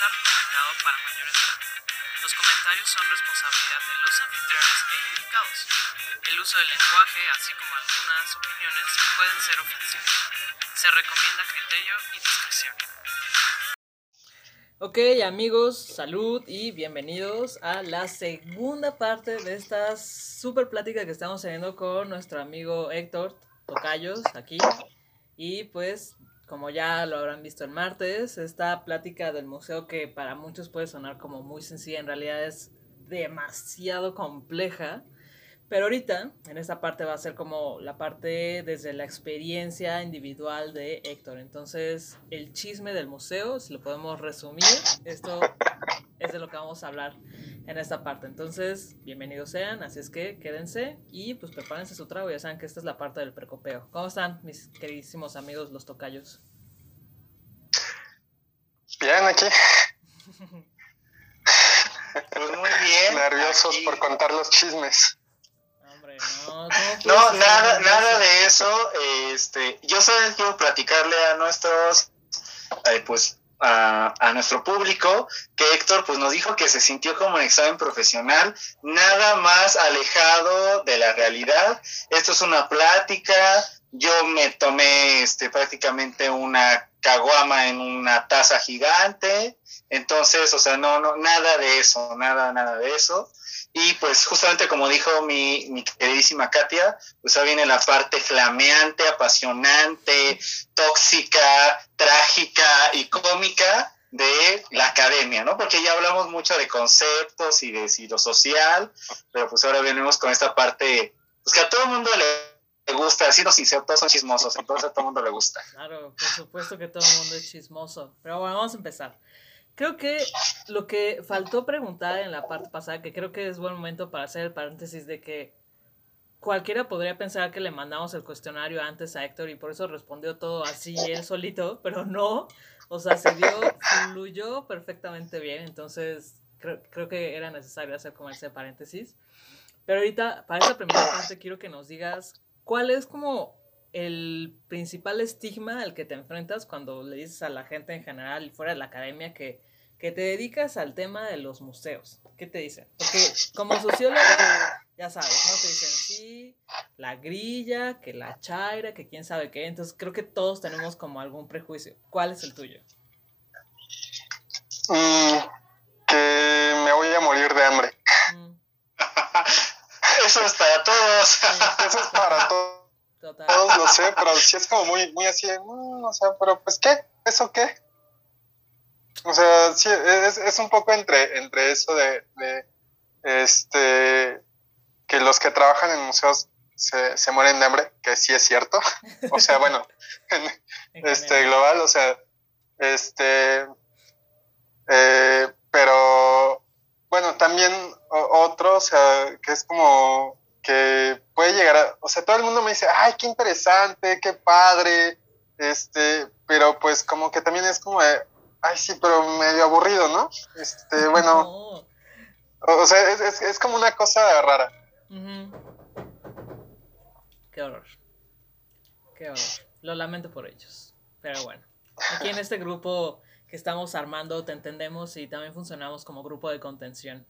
está recomendado para mayores de edad. Los comentarios son responsabilidad de los anfitriones e indicados. El uso del lenguaje, así como algunas opiniones, pueden ser ofensivos. Se recomienda criterio y discreción. Ok amigos, salud y bienvenidos a la segunda parte de esta super plática que estamos teniendo con nuestro amigo Héctor Tocayos aquí. Y pues, como ya lo habrán visto el martes, esta plática del museo que para muchos puede sonar como muy sencilla, en realidad es demasiado compleja. Pero ahorita, en esta parte va a ser como la parte desde la experiencia individual de Héctor. Entonces, el chisme del museo, si lo podemos resumir, esto es de lo que vamos a hablar en esta parte. Entonces, bienvenidos sean, así es que quédense y pues prepárense su trago. Ya saben que esta es la parte del precopeo. ¿Cómo están mis queridísimos amigos los tocayos? Bien, aquí. pues muy bien. Nerviosos por contar los chismes. No, nada, nada de eso. Este, yo solo quiero platicarle a nuestros, eh, pues, a, a, nuestro público que Héctor, pues, nos dijo que se sintió como un examen profesional, nada más alejado de la realidad. Esto es una plática. Yo me tomé, este, prácticamente una caguama en una taza gigante. Entonces, o sea, no, no, nada de eso, nada, nada de eso. Y pues justamente como dijo mi, mi queridísima Katia, pues ahora viene la parte flameante, apasionante, tóxica, trágica y cómica de la academia, ¿no? Porque ya hablamos mucho de conceptos y de lo social, pero pues ahora venimos con esta parte, pues que a todo el mundo le gusta, así los todos son chismosos, entonces a todo el mundo le gusta. Claro, por supuesto que todo el mundo es chismoso, pero bueno, vamos a empezar. Creo que lo que faltó preguntar en la parte pasada, que creo que es buen momento para hacer el paréntesis de que cualquiera podría pensar que le mandamos el cuestionario antes a Héctor y por eso respondió todo así él solito, pero no, o sea, se dio, fluyó perfectamente bien, entonces creo, creo que era necesario hacer como ese paréntesis. Pero ahorita, para esta primera parte, quiero que nos digas cuál es como el principal estigma al que te enfrentas cuando le dices a la gente en general y fuera de la academia que que te dedicas al tema de los museos. ¿Qué te dicen? Porque como sociólogo, ya sabes, ¿no? Te dicen, sí, la grilla, que la chaira, que quién sabe qué. Entonces creo que todos tenemos como algún prejuicio. ¿Cuál es el tuyo? Mm, que me voy a morir de hambre. Mm. Eso es para todos. Eso es para todos. Todos lo sé, pero sí es como muy, muy así, mm, o sea, pero pues ¿qué? ¿Eso qué? O sea, sí, es, es un poco entre, entre eso de, este que los que trabajan en museos se, se mueren de hambre, que sí es cierto. o sea, bueno, este global, o sea, este eh, pero bueno, también otro, o sea, que es como que puede llegar a, o sea, todo el mundo me dice, ay, qué interesante, qué padre, este, pero pues como que también es como de, Ay, sí, pero medio aburrido, ¿no? Este, bueno. O sea, es, es, como una cosa rara. Qué horror. Qué horror. Lo lamento por ellos. Pero bueno. Aquí en este grupo que estamos armando te entendemos y también funcionamos como grupo de contención.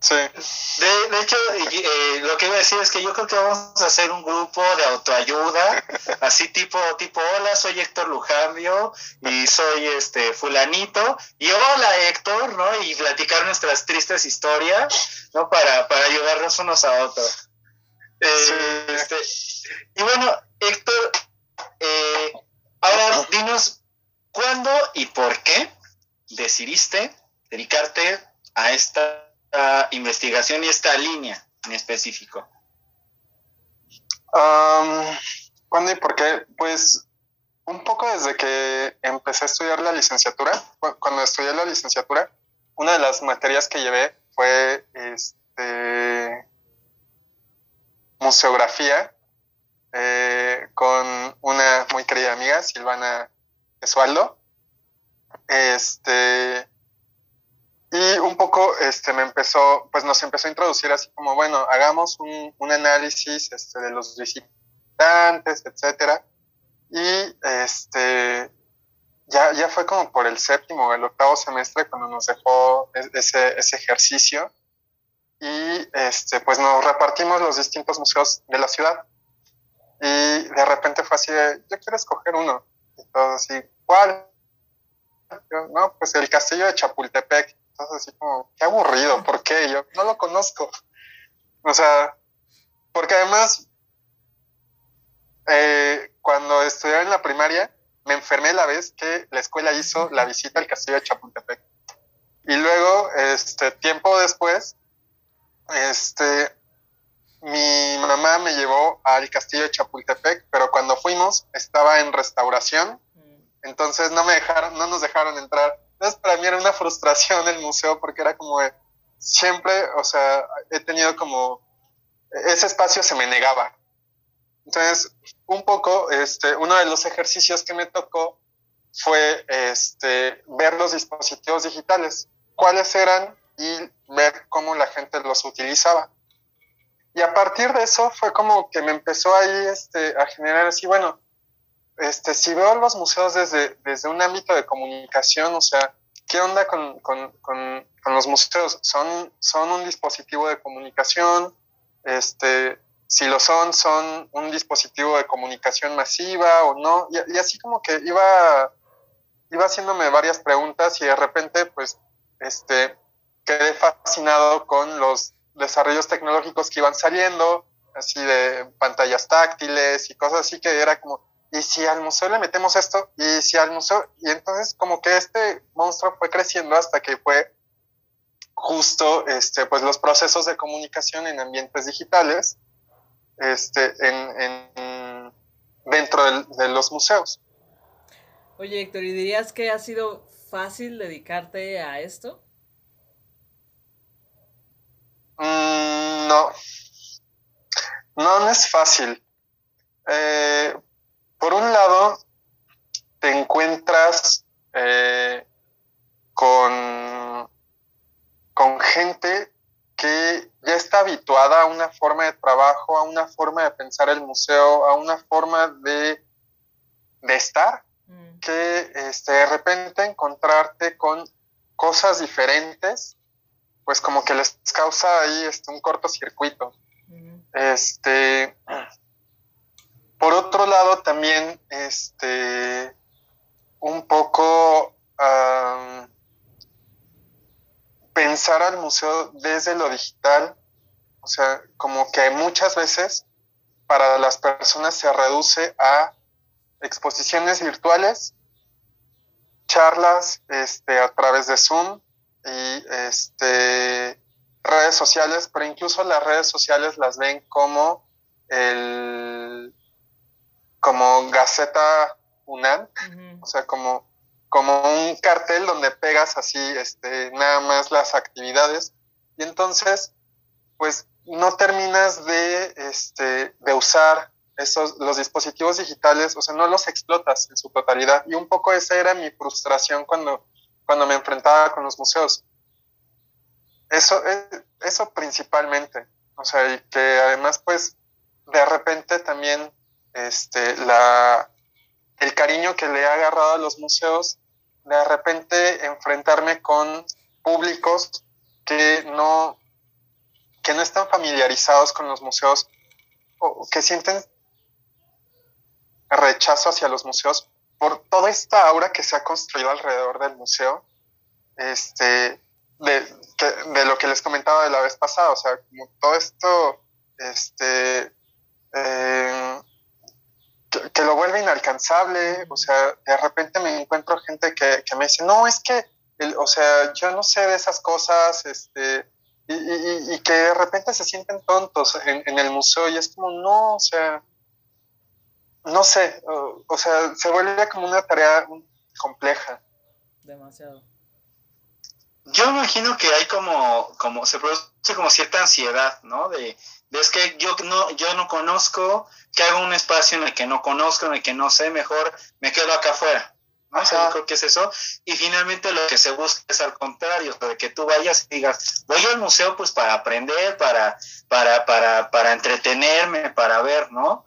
Sí. De, de hecho, eh, lo que iba a decir es que yo creo que vamos a hacer un grupo de autoayuda, así tipo, tipo, hola, soy Héctor Lujambio y soy este fulanito, y hola Héctor, ¿no? Y platicar nuestras tristes historias, ¿no? Para, para ayudarnos unos a otros. Eh, este, y bueno, Héctor, eh, ahora dinos, ¿cuándo y por qué decidiste dedicarte a esta investigación y esta línea en específico? ¿Cuándo y por qué? Pues un poco desde que empecé a estudiar la licenciatura. Cuando estudié la licenciatura, una de las materias que llevé fue este, museografía eh, con una muy querida amiga, Silvana Esualdo. Este, y un poco este, me empezó, pues nos empezó a introducir así como, bueno, hagamos un, un análisis este, de los visitantes, etcétera. Y este ya, ya fue como por el séptimo el octavo semestre cuando nos dejó ese, ese ejercicio y este, pues nos repartimos los distintos museos de la ciudad. Y de repente fue así de, yo quiero escoger uno. Y todo así, ¿cuál? no, pues el castillo de Chapultepec. Entonces así como, qué aburrido, ¿por qué? Yo no lo conozco. O sea, porque además, eh, cuando estudiaba en la primaria, me enfermé la vez que la escuela hizo la visita al castillo de Chapultepec. Y luego, este, tiempo después, este, mi mamá me llevó al castillo de Chapultepec, pero cuando fuimos estaba en restauración, mm. entonces no me dejaron, no nos dejaron entrar. Entonces para mí era una frustración el museo porque era como siempre, o sea, he tenido como ese espacio se me negaba. Entonces, un poco, este, uno de los ejercicios que me tocó fue este, ver los dispositivos digitales, cuáles eran y ver cómo la gente los utilizaba. Y a partir de eso fue como que me empezó ahí este, a generar así, bueno, este, si veo los museos desde, desde un ámbito de comunicación, o sea, ¿qué onda con, con, con, los museos? ¿Son, ¿Son un dispositivo de comunicación? Este, si lo son, son un dispositivo de comunicación masiva o no. Y, y así como que iba, iba haciéndome varias preguntas y de repente, pues, este, quedé fascinado con los desarrollos tecnológicos que iban saliendo, así de pantallas táctiles y cosas así que era como, ¿y si al museo le metemos esto? ¿Y si al museo? Y entonces como que este monstruo fue creciendo hasta que fue justo este, pues los procesos de comunicación en ambientes digitales este, en, dentro de los museos. Oye, Héctor, ¿y dirías que ha sido fácil dedicarte a esto? Mm, no. No, no es fácil. Eh, por un lado, te encuentras eh, con, con gente que ya está habituada a una forma de trabajo, a una forma de pensar el museo, a una forma de, de estar, mm. que este, de repente encontrarte con cosas diferentes pues como que les causa ahí este, un cortocircuito. Este, por otro lado, también, este, un poco desde lo digital, o sea, como que muchas veces para las personas se reduce a exposiciones virtuales, charlas este, a través de Zoom, y este, redes sociales, pero incluso las redes sociales las ven como el como Gaceta UNAM, o sea, como, como un cartel donde pegas así este, nada más las actividades y entonces pues no terminas de, este, de usar esos, los dispositivos digitales, o sea, no los explotas en su totalidad. Y un poco esa era mi frustración cuando cuando me enfrentaba con los museos. Eso, eh, eso principalmente. O sea, y que además, pues, de repente también este, la, el cariño que le he agarrado a los museos, de repente enfrentarme con públicos que no, que no están familiarizados con los museos o que sienten rechazo hacia los museos por toda esta aura que se ha construido alrededor del museo, este, de, de lo que les comentaba de la vez pasada, o sea, como todo esto, este, eh, que, lo vuelve inalcanzable, o sea, de repente me encuentro gente que, me dice, no, es que, o sea, yo no sé de esas cosas, este, y, que de repente se sienten tontos en, en, el museo y es como, no, o sea, no sé, o, sea, se vuelve como una tarea compleja. Demasiado. Yo imagino que hay como, como, se produce como cierta ansiedad, ¿no? De, es que yo no, yo no conozco, que hago un espacio en el que no conozco, en el que no sé, mejor me quedo acá afuera. ¿No? O sea, creo que es eso. Y finalmente lo que se busca es al contrario, de que tú vayas y digas, voy al museo pues para aprender, para, para, para, para entretenerme, para ver, ¿no?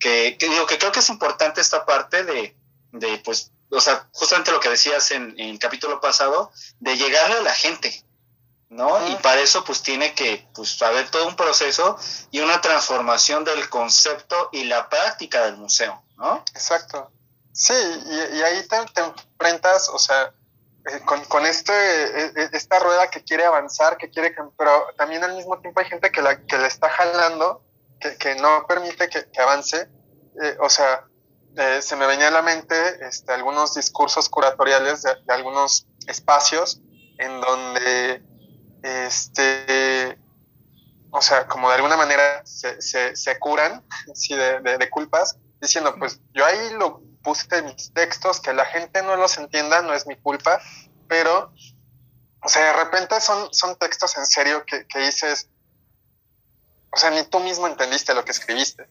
que, digo que creo que es importante esta parte de, de pues o sea, justamente lo que decías en, el capítulo pasado, de llegarle a la gente, ¿no? Y para eso pues tiene que pues haber todo un proceso y una transformación del concepto y la práctica del museo, ¿no? Exacto. Sí, y, ahí te, enfrentas, o sea, eh, con, este, eh, eh, esta rueda que quiere avanzar, que quiere, pero también al mismo tiempo hay gente que, la, que le está jalando, que, no permite que, avance. o sea, se me venía a la mente este, algunos discursos curatoriales de, algunos espacios en donde, este, o sea, como de alguna manera se, se, curan sí, de, de, culpas, diciendo, pues yo ahí lo puse mis textos, que la gente no los entienda, no es mi culpa, pero, o sea, de repente son, son textos en serio que, que dices, o sea, ni tú mismo entendiste lo que escribiste.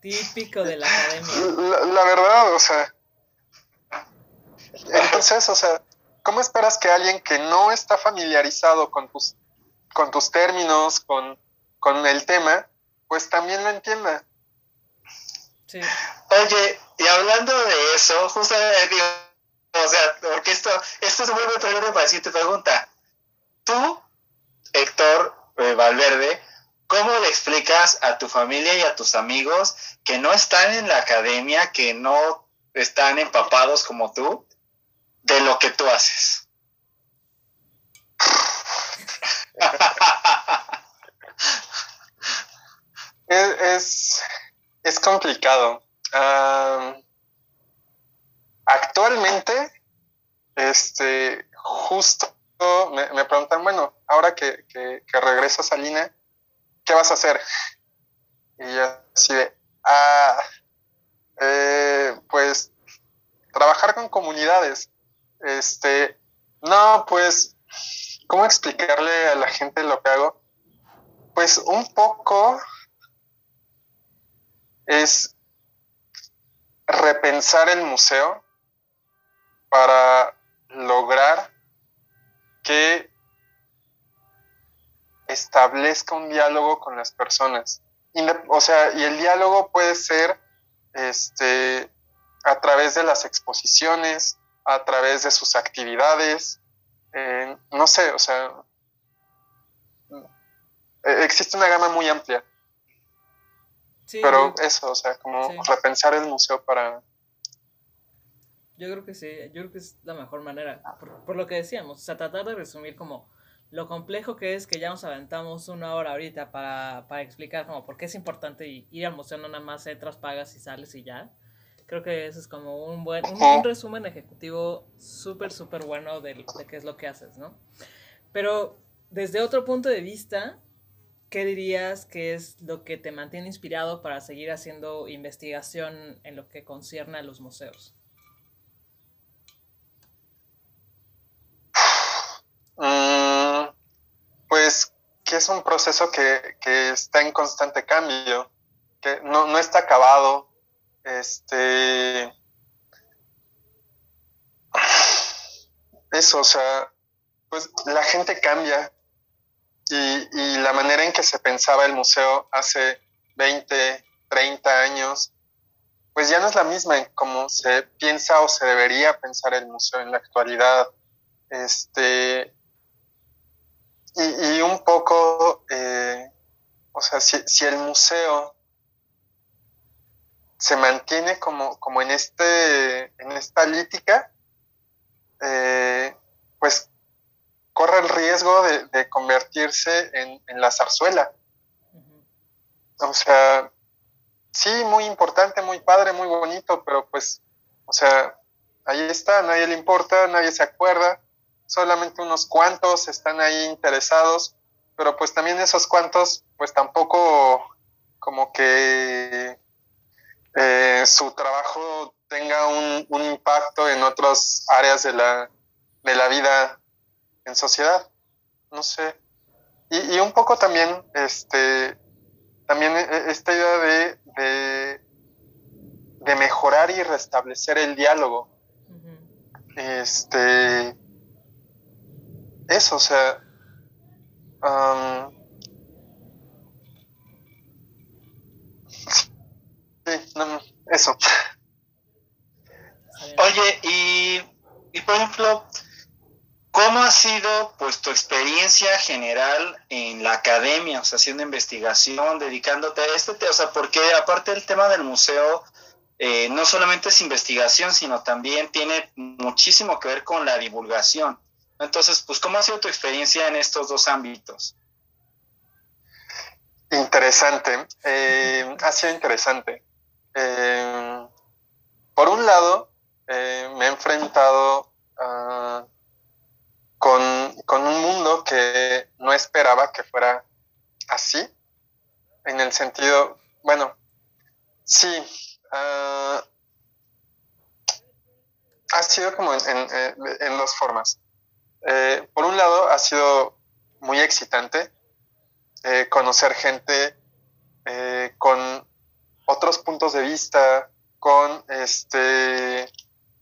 Típico de la academia. La, verdad, o sea. Entonces, o sea, ¿cómo esperas que alguien que no está familiarizado con tus, con tus términos, con, con el tema, pues también lo entienda? Sí. Oye, y hablando de eso, justamente o sea, porque esto, esto es muy pregunta para decirte pregunta. Tú, Héctor eh, Valverde, ¿Cómo le explicas a tu familia y a tus amigos que no están en la academia, que no están empapados como tú, de lo que tú haces? es, es, complicado. actualmente, este, justo me, preguntan, bueno, ahora que, que, que regresas a Lina, ¿qué vas a hacer? Y yo así de, ah, eh, pues trabajar con comunidades. Este, no, pues, ¿cómo explicarle a la gente lo que hago? Pues un poco es repensar el museo para lograr que establezca un diálogo con las personas. O sea, y el diálogo puede ser este, a través de las exposiciones, a través de sus actividades, no sé, o sea, e, existe una gama muy amplia. Pero eso, o sea, como repensar el museo para... Yo creo que sí, yo creo que es la mejor manera, por, por lo que decíamos, o sea, tratar de resumir como lo complejo que es que ya nos aventamos una hora ahorita para, explicar como por qué es importante ir al museo, no nada más entras, pagas y sales y ya. Creo que eso es como un buen, un, resumen ejecutivo súper, súper bueno de, de qué es lo que haces, ¿no? Pero desde otro punto de vista, ¿qué dirías que es lo que te mantiene inspirado para seguir haciendo investigación en lo que concierne a los museos? pues que es un proceso que, está en constante cambio, que no, está acabado. Este. Eso, o sea, pues la gente cambia y, la manera en que se pensaba el museo hace 20, 30 años, pues ya no es la misma en cómo se piensa o se debería pensar el museo en la actualidad. Este, y, un poco, eh, o sea, si, el museo se mantiene como, como en, este, en esta lítica, eh, pues corre el riesgo de, convertirse en, la zarzuela. O sea, sí, muy importante, muy padre, muy bonito, pero pues, o sea, ahí está, nadie le importa, nadie se acuerda, solamente unos cuantos están ahí interesados, pero pues también esos cuantos, pues tampoco como que eh, su trabajo tenga un, impacto en otras áreas de la, de la vida en sociedad. No sé. Y, un poco también, este, también e, esta idea de, de, mejorar y restablecer el diálogo. Este, eso, o sea, sí, no, eso. por ejemplo, ¿cómo ha sido pues tu experiencia general en la academia, o sea, haciendo investigación, dedicándote a este tema? O sea, porque aparte del tema del museo, eh, no solamente es investigación, sino también tiene muchísimo que ver con la divulgación. Entonces, pues, ¿cómo ha sido tu experiencia en estos dos ámbitos? Interesante, eh, ha sido interesante. Eh, por un lado, me he enfrentado ah, con, un mundo que no esperaba que fuera así, en el sentido, bueno, sí, ah, ha sido como en dos formas. por un lado, ha sido muy excitante eh, conocer gente eh, con otros puntos de vista, con, este,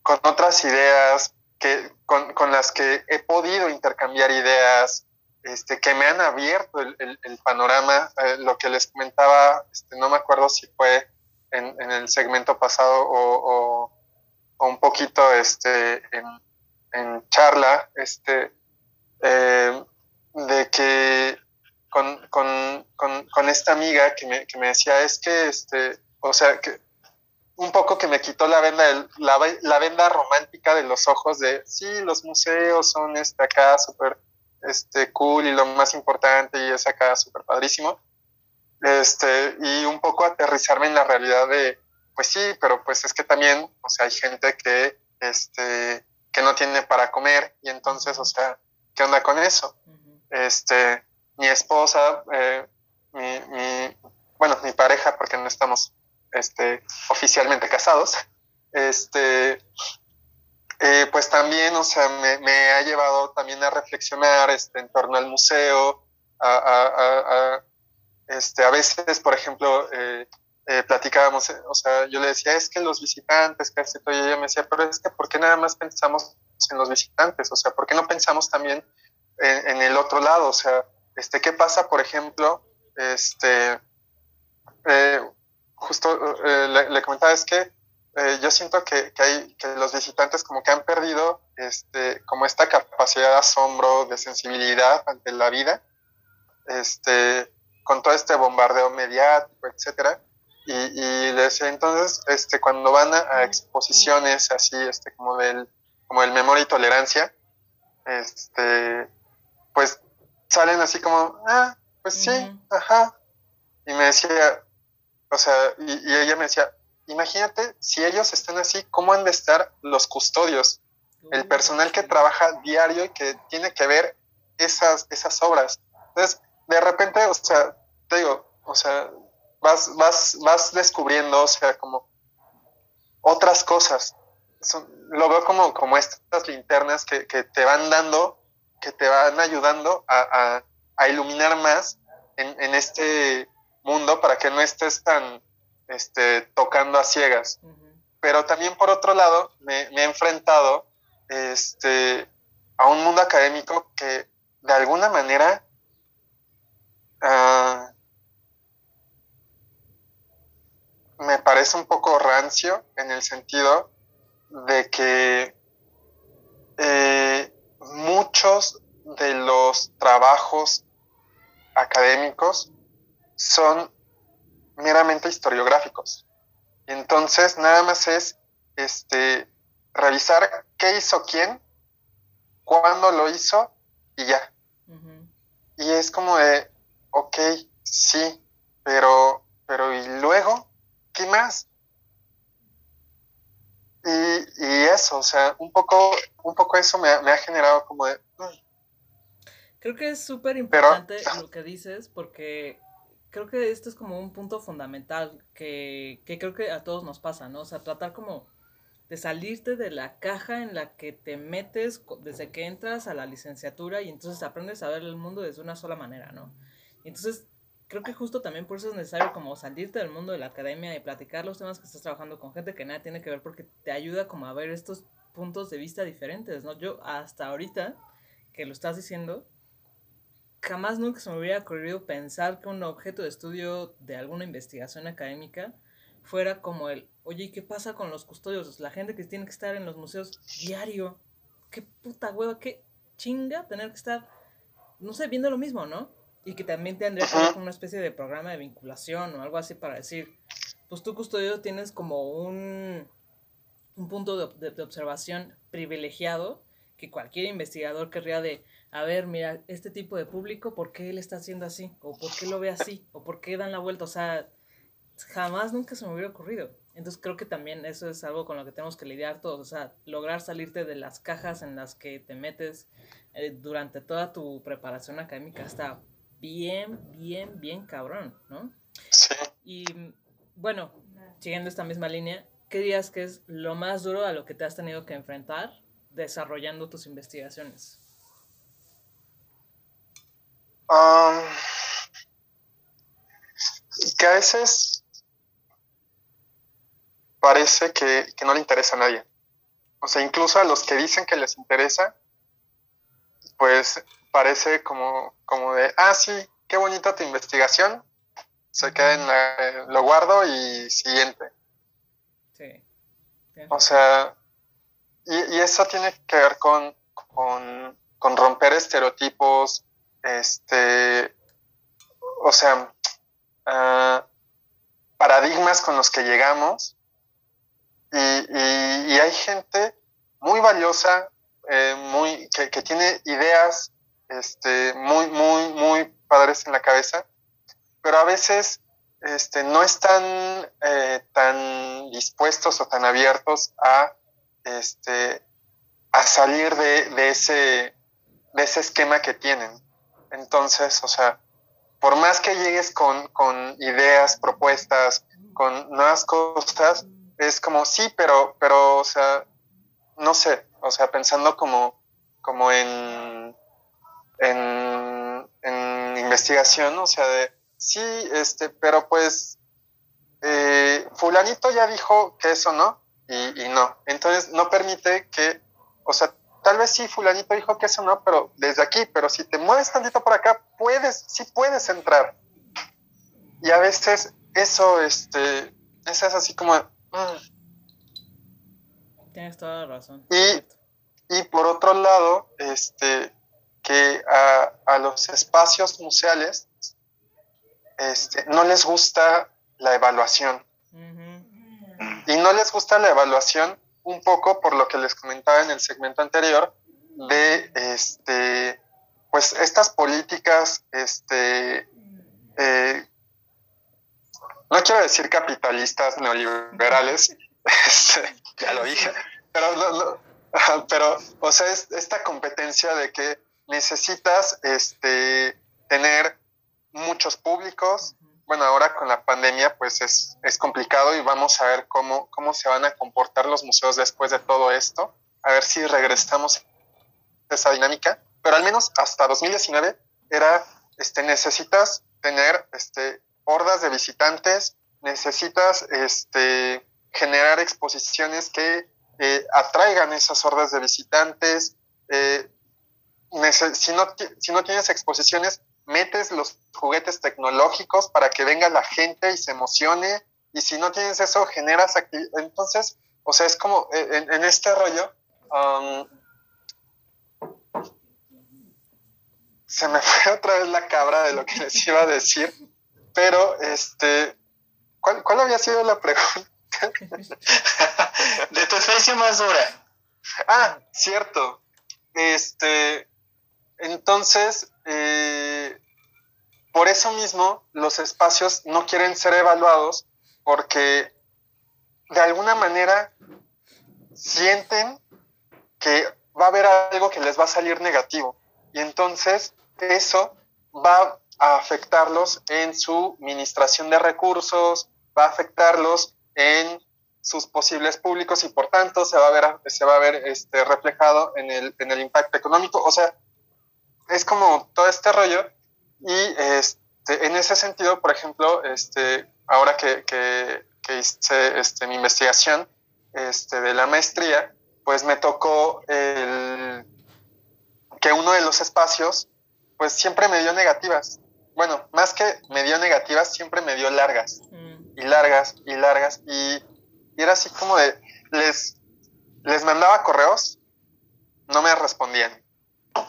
con otras ideas, que, con, las que he podido intercambiar ideas, este, que me han abierto el, panorama. Eh, lo que les comentaba, este, no me acuerdo si fue en, el segmento pasado o, un poquito este, en, charla, este, de que con, con, con, con esta amiga que me, que me, decía, es que, este, o sea, que un poco que me quitó la venda, la, la, venda romántica de los ojos de, sí, los museos son este, acá súper este, cool y lo más importante y es acá súper padrísimo. Este, y un poco aterrizarme en la realidad de, pues sí, pero pues es que también, o sea, hay gente que, este, que no tiene para comer y entonces, o sea, ¿qué onda con eso? Este, mi esposa, eh, mi, bueno, mi pareja, porque no estamos este, oficialmente casados, este, eh, pues también, o sea, me, ha llevado también a reflexionar este, en torno al museo, a, este, a veces, por ejemplo, eh, platicábamos, o sea, yo le decía, es que los visitantes, que y ella me decía, pero es que, ¿por qué nada más pensamos en los visitantes? O sea, ¿por qué no pensamos también en, el otro lado? O sea, este, ¿Qué pasa, por ejemplo? Este, eh, justo eh, le, comentaba, es que eh, yo siento que, hay, que los visitantes como que han perdido este, como esta capacidad de asombro, de sensibilidad ante la vida, este, con todo este bombardeo mediático, etcétera. Y, y les, entonces, este, cuando van a, exposiciones así, este, como del, como el memoria y tolerancia, este, pues salen así como, ah, pues sí, ajá. Y me decía, o sea, y, ella me decía, imagínate si ellos están así, ¿cómo han de estar los custodios? El personal que trabaja diario y que tiene que ver esas, esas obras. Entonces, de repente, o sea, te digo, o sea, vas, vas, vas descubriendo, o sea, como otras cosas. lo veo como, como estas linternas que, que te van dando que te van ayudando a, iluminar más en, este mundo para que no estés tan este, tocando a ciegas. Pero también por otro lado me, he enfrentado este, a un mundo académico que de alguna manera ah, me parece un poco rancio en el sentido de que eh, muchos de los trabajos académicos son meramente historiográficos. Entonces, nada más es este, revisar qué hizo quién, cuándo lo hizo y ya. Y es como de, ok, sí, pero, pero ¿y luego? ¿Qué más? Y, y eso, o sea, un poco, un poco eso me, ha generado como de... Mm". Creo que es súper importante lo que dices porque creo que esto es como un punto fundamental que, que creo que a todos nos pasa, ¿no? O sea, tratar como de salirte de la caja en la que te metes desde que entras a la licenciatura y entonces aprendes a ver el mundo desde una sola manera, ¿no? Entonces creo que justo también por eso es necesario como salirte del mundo de la academia y platicar los temas que estás trabajando con gente que nada tiene que ver porque te ayuda como a ver estos puntos de vista diferentes, ¿no? Yo hasta ahorita que lo estás diciendo, jamás nunca se me hubiera ocurrido pensar que un objeto de estudio de alguna investigación académica fuera como el, oye, ¿qué pasa con los custodios? La gente que tiene que estar en los museos diario. qué puta hueva, qué chinga tener que estar, no sé, viendo lo mismo, ¿no? Y que también tendría que haber una especie de programa de vinculación o algo así para decir, pues tú custodio tienes como un, un punto de, de observación privilegiado que cualquier investigador querría de, a ver, mira, este tipo de público, ¿por qué él está haciendo así? ¿O por qué lo ve así? ¿O por qué dan la vuelta? O sea, jamás nunca se me hubiera ocurrido. Entonces creo que también eso es algo con lo que tenemos que lidiar todos, o sea, lograr salirte de las cajas en las que te metes eh, durante toda tu preparación académica está bien, bien, bien cabrón, ¿no? Sí. Y bueno, siguiendo esta misma línea, ¿qué dirías que es lo más duro a lo que te has tenido que enfrentar desarrollando tus investigaciones? Um, que a veces parece que, que, no le interesa a nadie. O sea, incluso a los que dicen que les interesa, pues parece como, como de, ah, sí, qué bonita tu investigación, se queda en la, lo guardo y siguiente. Sí. O sea, y, y, eso tiene que ver con, con, con, romper estereotipos, este, o sea, uh, paradigmas con los que llegamos. Y, y, y hay gente muy valiosa, eh, muy, que, que, tiene ideas este, muy, muy, muy padres en la cabeza, pero a veces este, no están eh, tan dispuestos o tan abiertos a este, a salir de, de, ese, de ese esquema que tienen. Entonces, o sea, por más que llegues con, con ideas, propuestas, con nuevas cosas, es como, sí, pero, pero, o sea, no sé, o sea, pensando como, como en, en, en investigación, o sea, de, sí, este, pero pues, eh, fulanito ya dijo que eso no, y, y, no. Entonces no permite que, o sea, tal vez sí, fulanito dijo que eso no, pero desde aquí, pero si te mueves tantito por acá, puedes, sí puedes entrar. Y a veces eso, este, eso es así como... Mm. Tienes toda la razón. Y, y por otro lado, este, que a, a los espacios museales este, no les gusta la evaluación. Uh -huh. Y no les gusta la evaluación un poco por lo que les comentaba en el segmento anterior de este pues estas políticas este eh, no quiero decir capitalistas neoliberales este, ya lo dije pero pero o sea es esta competencia de que necesitas este tener muchos públicos bueno, ahora con la pandemia pues es, es, complicado y vamos a ver cómo, cómo se van a comportar los museos después de todo esto, a ver si regresamos a esa dinámica, pero al menos hasta 2019 era, este, necesitas tener este, hordas de visitantes, necesitas este, generar exposiciones que eh, atraigan esas hordas de visitantes, eh, si, no, si no tienes exposiciones, metes los juguetes tecnológicos para que venga la gente y se emocione, y si no tienes eso, generas actividad. Entonces, o sea, es como en, en este rollo, um, se me fue otra vez la cabra de lo que les iba a decir, pero este, ¿cuál, cuál había sido la pregunta? de tu especie más dura. Ah, cierto. Este, entonces, eh, por eso mismo los espacios no quieren ser evaluados porque de alguna manera sienten que va a haber algo que les va a salir negativo. Y entonces eso va a afectarlos en su administración de recursos, va a afectarlos en sus posibles públicos y por tanto se va a ver, se va a ver este, reflejado en el, en el impacto económico. O sea, es como todo este rollo y este, en ese sentido, por ejemplo, este, ahora que, que, que hice este, mi investigación este, de la maestría, pues me tocó el, que uno de los espacios, pues siempre me dio negativas. Bueno, más que me dio negativas, siempre me dio largas. Mm. Y largas, y largas. Y, y, era así como de, les, les mandaba correos no me respondían.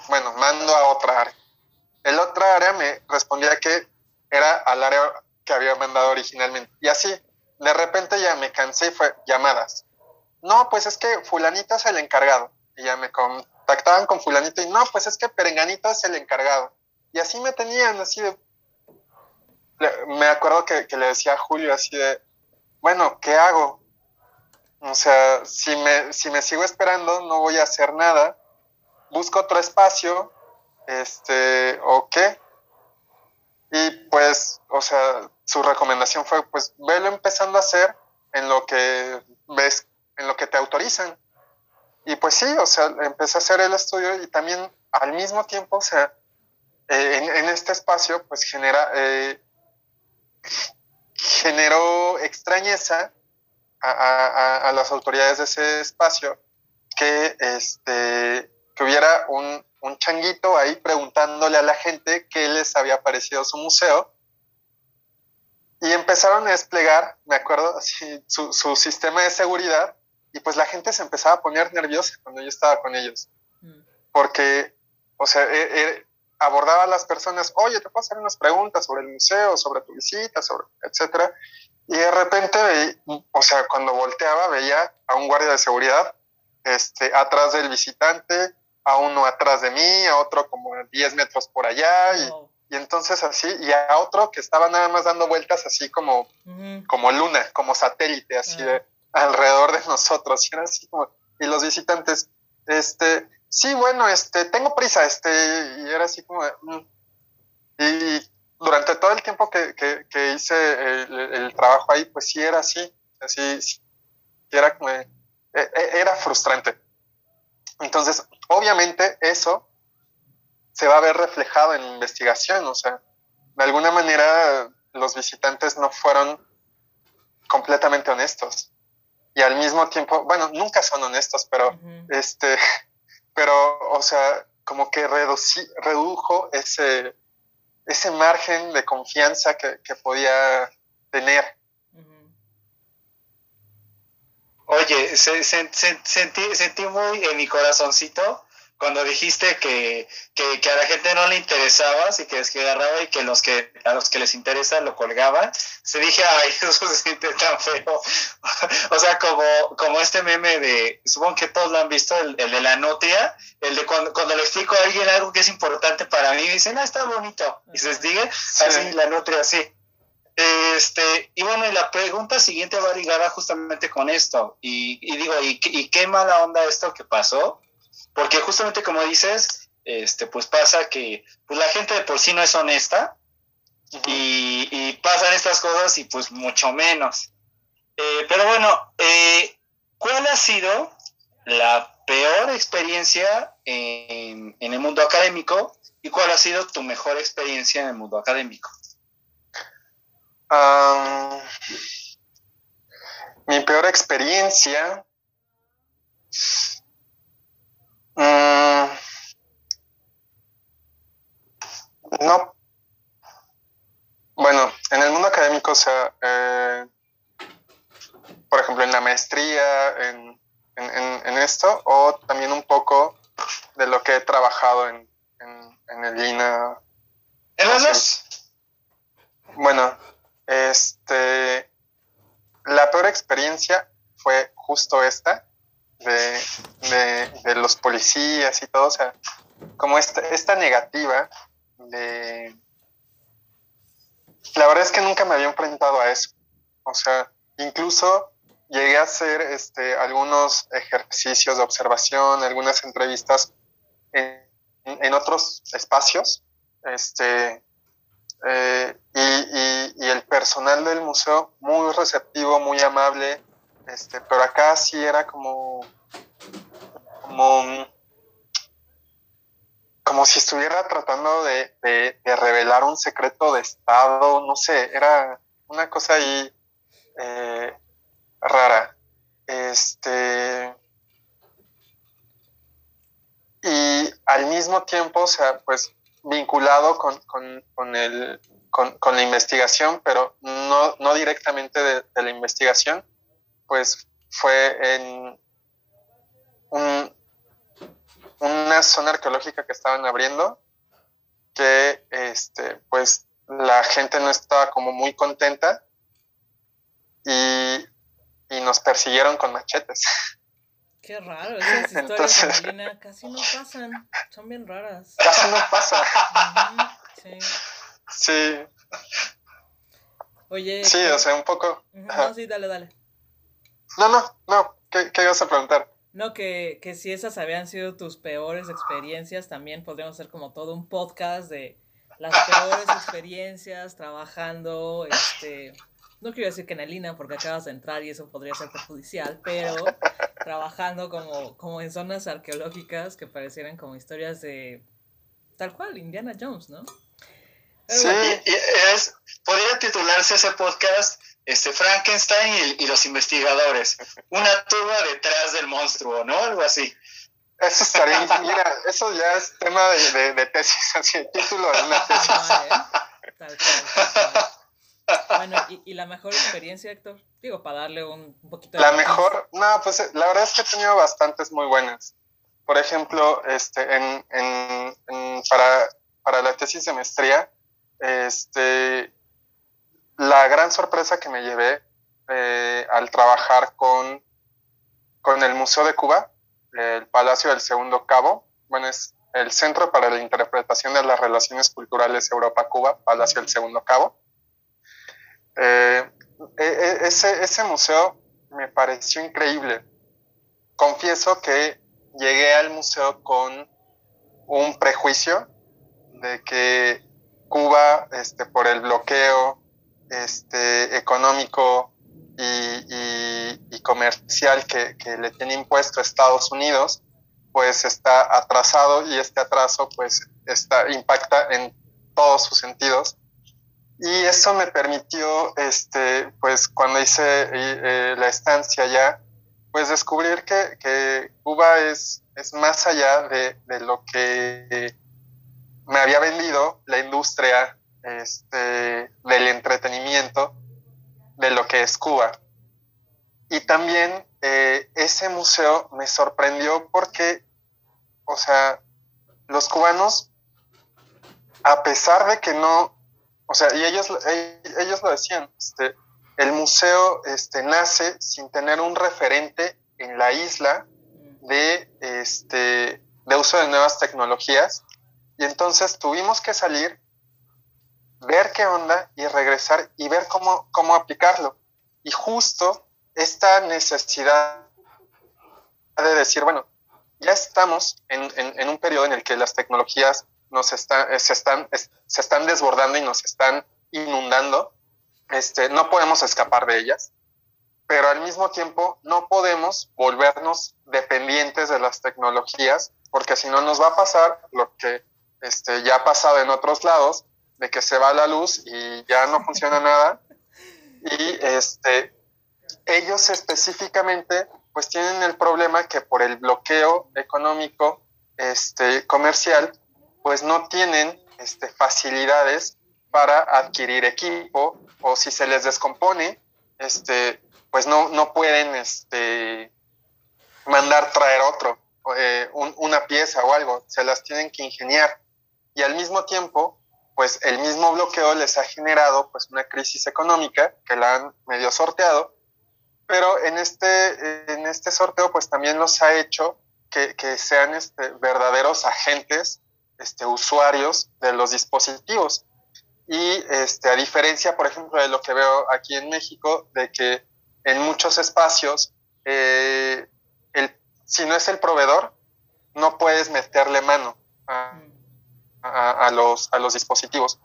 Bueno, mando a otra área. El otra área me respondía que era al área que había mandado originalmente. Y así, de repente ya me cansé y fue llamadas. No, pues es que fulanito es el encargado. Y ya me contactaban con fulanito y no, pues es que perenganito es el encargado. Y así me tenían, así de... Me acuerdo que, le decía a Julio así de, bueno, ¿qué hago? O sea, si me, si me sigo esperando, no voy a hacer nada. Busco otro espacio, este, o qué. Y pues, o sea, su recomendación fue, pues, velo empezando a hacer en lo que ves, en lo que te autorizan. Y pues sí, o sea, empecé a hacer el estudio y también al mismo tiempo, o sea, eh, en, este espacio, pues genera, eh, generó extrañeza a, las autoridades de ese espacio que, este, que hubiera un, un changuito ahí preguntándole a la gente qué les había parecido su museo. Y empezaron a desplegar, me acuerdo, así, su, su, sistema de seguridad y pues la gente se empezaba a poner nerviosa cuando yo estaba con ellos. Mm. Porque, o sea, e, e, abordaba a las personas, oye, te puedo hacer unas preguntas sobre el museo, sobre tu visita, sobre, etcétera. Y de repente, o sea, cuando volteaba veía a un guardia de seguridad este, atrás del visitante, a uno atrás de mí, a otro como 10 metros por allá, y, y, entonces así, y a otro que estaba nada más dando vueltas así como, como luna, como satélite, así de alrededor de nosotros, y era así como, y los visitantes, este, sí, bueno, este, tengo prisa, este, y era así como, mm". y durante todo el tiempo que, que, hice el, trabajo ahí, pues sí era así, así, era como, e, e, era frustrante. Entonces, obviamente eso se va a ver reflejado en la investigación, o sea, de alguna manera los visitantes no fueron completamente honestos. Y al mismo tiempo, bueno, nunca son honestos, pero este, pero, o sea, como que redujo ese, ese margen de confianza que, podía tener. Oye, sentí, sentí muy en mi corazoncito cuando dijiste que, que, a la gente no le interesaba, y que es que agarraba y que los que a los que les interesa lo colgaban, se dije, ay, eso se siente tan feo. o sea, como, como este meme de, supongo que todos lo han visto, el, de la nutria, el de cuando, cuando, le explico a alguien algo que es importante para mí, dicen, ah, está bonito. Y se diga, así la nutria, así. Este, y bueno, y la pregunta siguiente va ligada justamente con esto. Y, y digo, ¿y, ¿y qué mala onda esto que pasó? Porque justamente como dices, este, pues pasa que pues la gente de por sí no es honesta y, pasan estas cosas y pues mucho menos. Eh, pero bueno, eh, ¿cuál ha sido la peor experiencia en, el mundo académico y cuál ha sido tu mejor experiencia en el mundo académico? Mi peor experiencia Mm, no. Bueno, en el mundo académico, o sea, eh, por ejemplo, en la maestría, en, esto, o también un poco de lo que he trabajado en, en, el INA. ¿En los dos? Bueno, este, la peor experiencia fue justo esta, de, los policías y todo, o sea, como esta, esta negativa de... La verdad es que nunca me había enfrentado a eso. O sea, incluso llegué a hacer este, algunos ejercicios de observación, algunas entrevistas en, en otros espacios, este, eh, y, el personal del museo muy receptivo, muy amable, este, pero acá sí era como, como, como si estuviera tratando de, revelar un secreto de Estado, no sé, era una cosa ahí eh, rara. Este, y al mismo tiempo, o sea, pues vinculado con, con, el, con, la investigación, pero no, no directamente de, la investigación, pues fue en un, una zona arqueológica que estaban abriendo que este pues la gente no estaba como muy contenta y, y nos persiguieron con machetes. Qué raro, esas historias en casi no pasan, son bien raras. Casi no pasan. sí. Sí. Oye. Sí, o sea, un poco. No, sí, dale, dale. No, no, no. ¿Qué, qué ibas a preguntar? No, que, que si esas habían sido tus peores experiencias, también podríamos hacer como todo un podcast de las peores experiencias trabajando, este, no quiero decir que en el INA porque acabas de entrar y eso podría ser perjudicial, pero trabajando como, como en zonas arqueológicas que parecieran como historias de tal cual, Indiana Jones, ¿no? sí, es, podría titularse ese podcast este Frankenstein y, los investigadores. Una turba detrás del monstruo, ¿no? Algo así. Eso estaría, mira, eso ya es tema de, de, tesis, así, el título de una tesis. Tal cual, Bueno, ¿y, ¿y, la mejor experiencia, Héctor? Digo, para darle un, un poquito de... La mejor, no, pues la verdad es que he tenido bastantes muy buenas. Por ejemplo, este, en, en, en para, para la tesis de maestría, este, la gran sorpresa que me llevé eh, al trabajar con, con el Museo de Cuba, el Palacio del Segundo Cabo, bueno, es el Centro para la Interpretación de las Relaciones Culturales Europa-Cuba, Palacio del Segundo Cabo. Eh, e, e, ese, ese museo me pareció increíble. Confieso que llegué al museo con un prejuicio de que Cuba, este, por el bloqueo este, económico y, comercial que, le tiene impuesto a Estados Unidos, pues está atrasado y este atraso pues está, impacta en todos sus sentidos. Y eso me permitió, este, pues cuando hice eh, la estancia ya, pues descubrir que, Cuba es, es más allá de, de lo que me había vendido la industria este, del entretenimiento de lo que es Cuba. Y también eh, ese museo me sorprendió porque, o sea, los cubanos, a pesar de que no, o sea, y ellos, ellos lo decían, este, el museo este, nace sin tener un referente en la isla de, este, de uso de nuevas tecnologías y entonces tuvimos que salir, ver qué onda y regresar y ver cómo, cómo aplicarlo. Y justo esta necesidad de decir, bueno, ya estamos en, un periodo en el que las tecnologías nos está, se, están, se están desbordando y nos están inundando. Este, no podemos escapar de ellas, pero al mismo tiempo no podemos volvernos dependientes de las tecnologías, porque si no nos va a pasar lo que este, ya ha pasado en otros lados, de que se va la luz y ya no funciona nada. Y este, ellos específicamente pues tienen el problema que por el bloqueo económico este, comercial, pues no tienen este, facilidades para adquirir equipo o si se les descompone, este, pues no, no pueden este, mandar traer otro, eh, una pieza o algo, se las tienen que ingeniar. Y al mismo tiempo, pues el mismo bloqueo les ha generado pues una crisis económica que la han medio sorteado, pero en este, en este sorteo pues también nos ha hecho que, que sean este, verdaderos agentes, este, usuarios de los dispositivos. Y este, a diferencia, por ejemplo, de lo que veo aquí en México, de que en muchos espacios, eh, el, si no es el proveedor, no puedes meterle mano. A, a, los, a los dispositivos.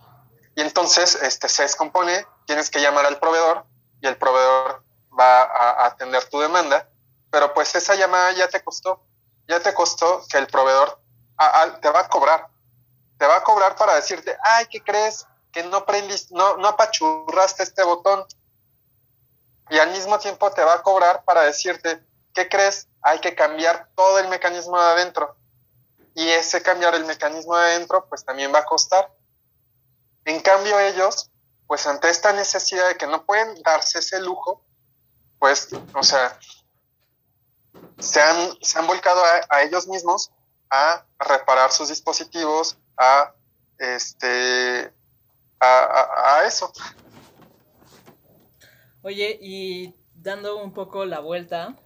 Y entonces este, se descompone, tienes que llamar al proveedor y el proveedor va a, atender tu demanda, pero pues esa llamada ya te costó, ya te costó que el proveedor te va a cobrar, te va a cobrar para decirte, ay, ¿qué crees? Que no prendiste, no, no apachurraste este botón. Y al mismo tiempo te va a cobrar para decirte, ¿qué crees? Hay que cambiar todo el mecanismo de adentro y ese cambiar el mecanismo de adentro pues también va a costar. En cambio ellos, pues ante esta necesidad de que no pueden darse ese lujo, pues, o sea, se han, se han volcado a, ellos mismos a reparar sus dispositivos, a este a, eso. Oye, y dando un poco la vuelta,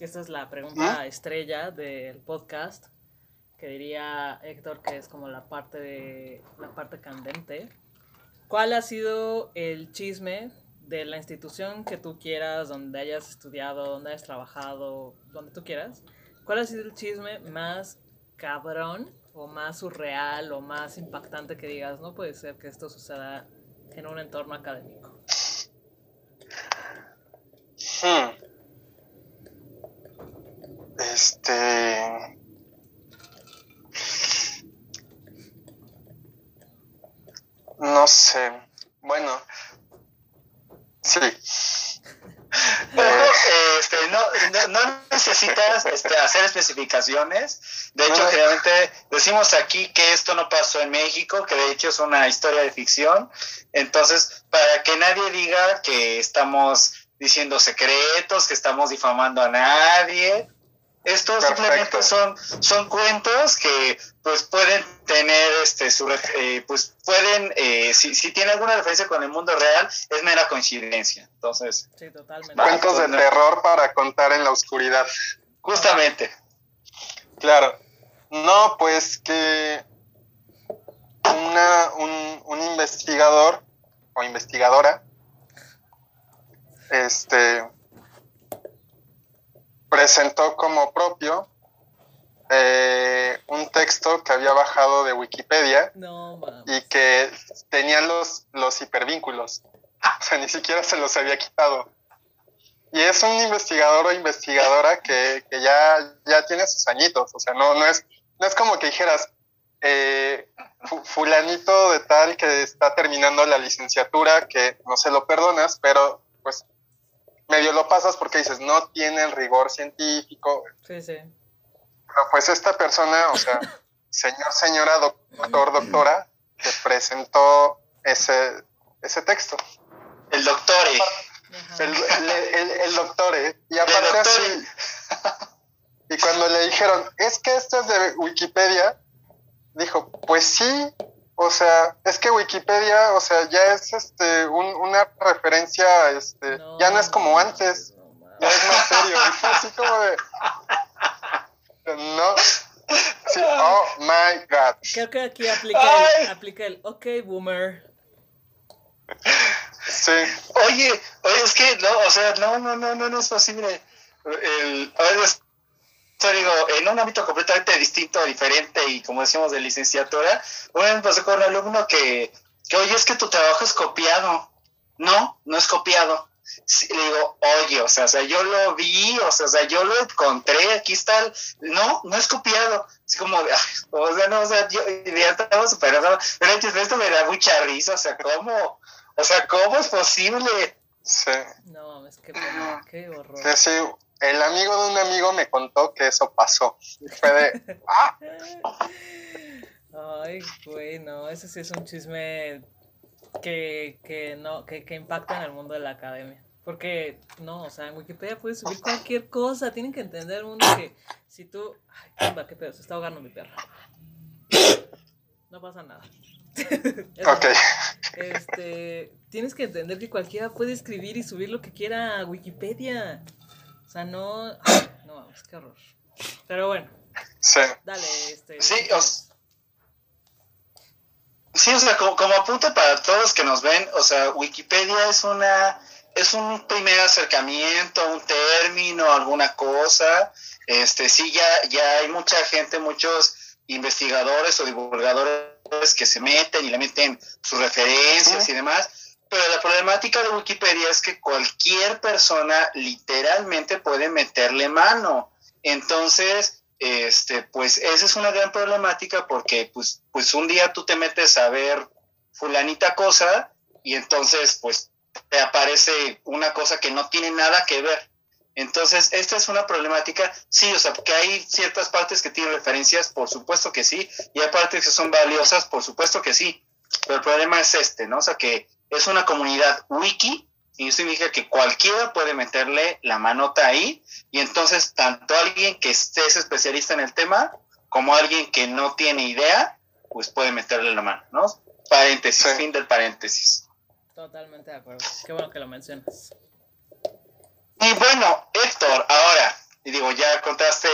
esta es la pregunta estrella del podcast, que diría Héctor que es como la parte de la parte candente. ¿Cuál ha sido el chisme de la institución que tú quieras, donde hayas estudiado, donde hayas trabajado, donde tú quieras? ¿Cuál ha sido el chisme más cabrón o más surreal o más impactante que digas, no puede ser que esto suceda en un entorno académico? Hmm. Este. No sé. Bueno. Sí. este, no, no, necesitas este, hacer especificaciones. De hecho, generalmente decimos aquí que esto no pasó en México, que de hecho es una historia de ficción. Entonces, para que nadie diga que estamos diciendo secretos, que estamos difamando a nadie, estos simplemente son, son cuentos que pues pueden tener este su eh, pues pueden eh, si, si tiene alguna referencia con el mundo real es mera coincidencia. Entonces sí, totalmente. cuentos de terror para contar en la oscuridad. Justamente. Claro no pues que una un, un investigador o investigadora este presentó como propio eh, un texto que había bajado de Wikipedia no, y que tenía los, los hipervínculos. O sea, ni siquiera se los había quitado. Y es un investigador o investigadora que, que ya, ya tiene sus añitos. O sea, no, no, es, no es como que dijeras, eh, fulanito de tal que está terminando la licenciatura, que no se lo perdonas, pero pues medio lo pasas porque dices, no tiene el rigor científico. Sí, sí. Pero pues esta persona, o sea, señor, señora, doctor, doctora, que presentó ese, ese texto. El doctore. El, el, el, doctore. Y aparte así. Y cuando le dijeron, es que esto es de Wikipedia, dijo, pues sí, o sea, es que Wikipedia, o sea, ya es este un, una referencia, este, no, ya no es como antes, no, ya es más serio, y así como de no sí, oh my god. Creo que aquí aplica el, aplica el ok boomer. Sí. Oye, oye, es que no, o sea, no, no, no, no, no es posible. El, a ver, digo, en un ámbito completamente distinto, diferente y como decíamos de licenciatura, me pasó con un alumno que, que, oye, es que tu trabajo es copiado. No, no es copiado. Sí, le digo, oye, o sea, o sea, yo lo vi, o sea, o sea, yo lo encontré, aquí está, el... no, no es copiado. Así como, o sea, no, o sea, yo ya estaba superando, pero esto me da mucha risa, o sea, ¿cómo? O sea, ¿cómo es posible? Sí. No, es que qué horror. Sí, sí, el amigo de un amigo me contó que eso pasó. Fue de. ¡Ah! Ay, güey, no, ese sí es un chisme que, que no, que, que impacta en el mundo de la academia. Porque, no, o sea, en Wikipedia puedes subir cualquier cosa. Tienen que entender el mundo que si tú. Ay, qué, qué pedo, se está ahogando mi perro. No pasa nada. ok. Este, tienes que entender que cualquiera puede escribir y subir lo que quiera a Wikipedia. O sea, no. No vamos, qué horror. Pero bueno. Sí. Dale, este. Sí, os... Sí, o sea, como, como apunte para todos que nos ven, o sea, Wikipedia es una es un primer acercamiento, un término, alguna cosa. Este, sí, ya, ya hay mucha gente, muchos investigadores o divulgadores que se meten y le meten sus referencias y demás. Pero la problemática de Wikipedia es que cualquier persona literalmente puede meterle mano. Entonces, este, pues esa es una gran problemática porque pues, pues un día tú te metes a ver fulanita cosa y entonces pues te aparece una cosa que no tiene nada que ver. Entonces, esta es una problemática, sí, o sea, porque hay ciertas partes que tienen referencias, por supuesto que sí, y hay partes que son valiosas, por supuesto que sí, pero el problema es este, ¿no? O sea, que es una comunidad wiki, y eso significa que cualquiera puede meterle la manota ahí, y entonces tanto alguien que esté especialista en el tema, como alguien que no tiene idea, pues puede meterle la mano, ¿no? Paréntesis, fin del paréntesis. Totalmente de acuerdo. Qué bueno que lo mencionas. Y bueno, Héctor, ahora, y digo, ya contaste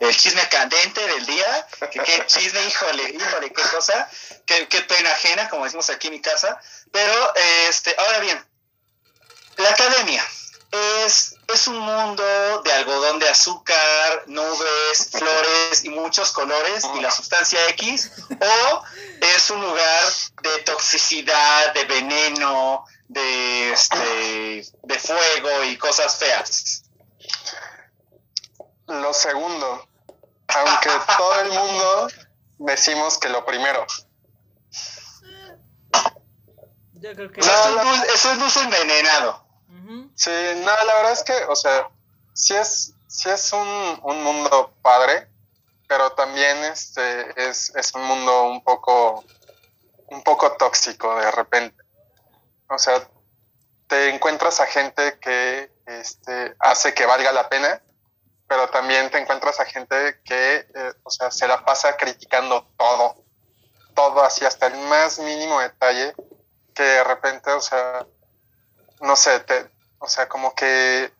el chisme candente del día, que qué chisme, híjole, híjole, qué cosa, qué, qué, pena ajena, como decimos aquí en mi casa, pero, este, ahora bien, la academia es, es un mundo de algodón de azúcar, nubes, flores y muchos colores y la sustancia X, o es un lugar de toxicidad, de veneno, de, este, de fuego y cosas feas. Lo segundo, aunque todo el mundo decimos que lo primero. Yo creo que... No, eso es luz envenenado. Sí, no, la verdad es que, o sea, sí es, sí es un, un mundo padre, pero también este es, es un mundo un poco, un poco tóxico de repente. O sea, te encuentras a gente que este, hace que valga la pena, pero también te encuentras a gente que, eh, o sea, se la pasa criticando todo, todo así hasta el más mínimo detalle, que de repente, o sea, no sé, te, o sea, como que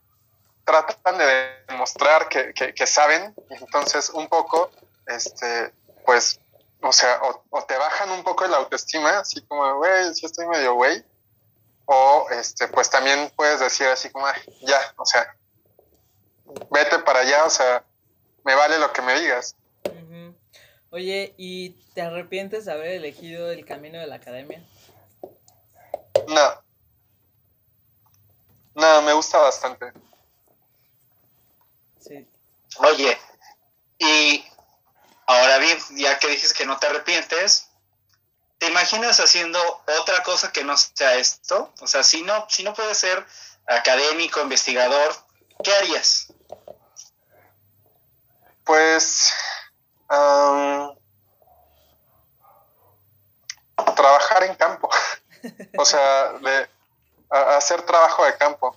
tratan de demostrar que, que, saben, y entonces un poco, este, pues, o sea, o, te bajan un poco la autoestima, así como, güey, sí estoy medio güey, o este, pues también puedes decir así como, ya, o sea, vete para allá, o sea, me vale lo que me digas. Oye, ¿y te arrepientes de haber elegido el camino de la academia? No. No, me gusta bastante. Sí. Oye, y ahora bien, ya que dices que no te arrepientes, ¿te imaginas haciendo otra cosa que no sea esto? O sea, si no, si no puedes ser académico, investigador, ¿qué harías? Pues trabajar en campo. o sea, de, hacer trabajo de campo.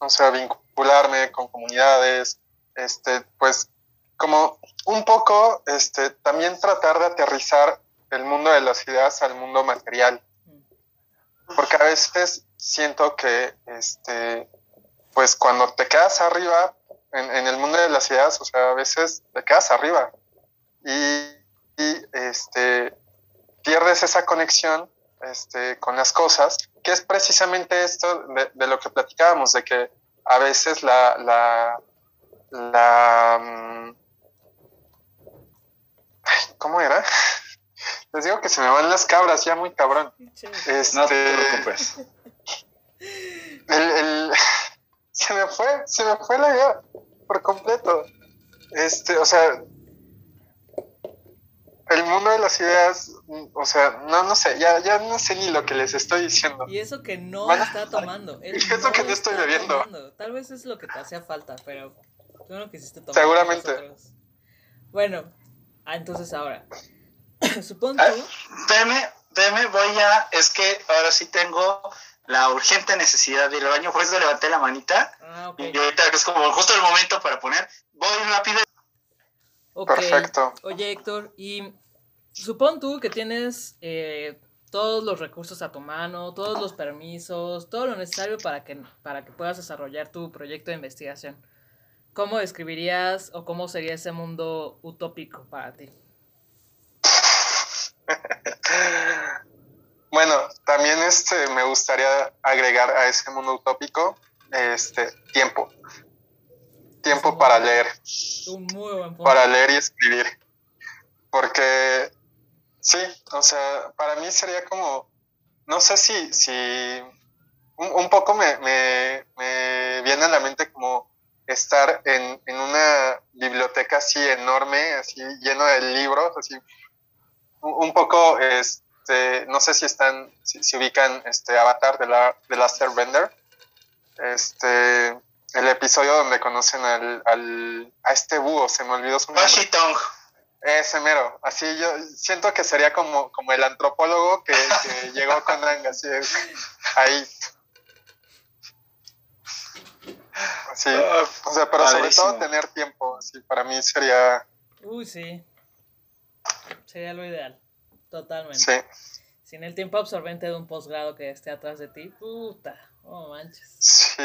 O sea, vincularme con comunidades, este, pues como un poco, este, también tratar de aterrizar el mundo de las ideas al mundo material. Porque a veces siento que, este, pues cuando te quedas arriba en, el mundo de las ideas, o sea, a veces te quedas arriba y, y este, pierdes esa conexión este, con las cosas, que es precisamente esto de, lo que platicábamos, de que a veces la, la, la mm, ¿cómo era? Les digo que se me van las cabras, ya muy cabrón. Este, no te preocupes. El, el, se me fue, se me fue la idea por completo. Este, o sea, el mundo de las ideas, o sea, no, no sé, ya, ya no sé ni lo que les estoy diciendo. Y eso que no está tomando. y eso que no estoy bebiendo. Tal vez es lo que te hacía falta, pero tú no quisiste tomar. Seguramente. Bueno, ah, entonces ahora, supongo... Ah, veme, veme, voy a, es que ahora sí tengo la urgente necesidad de ir al baño, por eso levanté la manita. Ah, Y ahorita es como justo el momento para poner, voy rápido. Perfecto. Oye, Héctor, y supón tú que tienes eh, todos los recursos a tu mano, todos los permisos, todo lo necesario para que, para que puedas desarrollar tu proyecto de investigación. ¿Cómo describirías o cómo sería ese mundo utópico para ti? bueno, también este, me gustaría agregar a ese mundo utópico este, tiempo tiempo para leer. Un muy buen punto. Para leer y escribir. Porque, sí, o sea, para mí sería como, no sé si, si un, poco me, me, me, viene a la mente como estar en, en, una biblioteca así enorme, así lleno de libros, así, un, poco, este, no sé si están, si, si ubican este Avatar de la de Laster Bender, este el episodio donde conocen al, al, a este búho, se me olvidó su nombre. Ese mero, así yo siento que sería como, como el antropólogo que, llegó con Ang, así ahí. Sí, ah, o sea, pero sobre todo tener tiempo, sí, para mí sería... Uy, sí. Sería lo ideal, totalmente. Sí. Sin el tiempo absorbente de un posgrado que esté atrás de ti, puta, oh manches. Sí.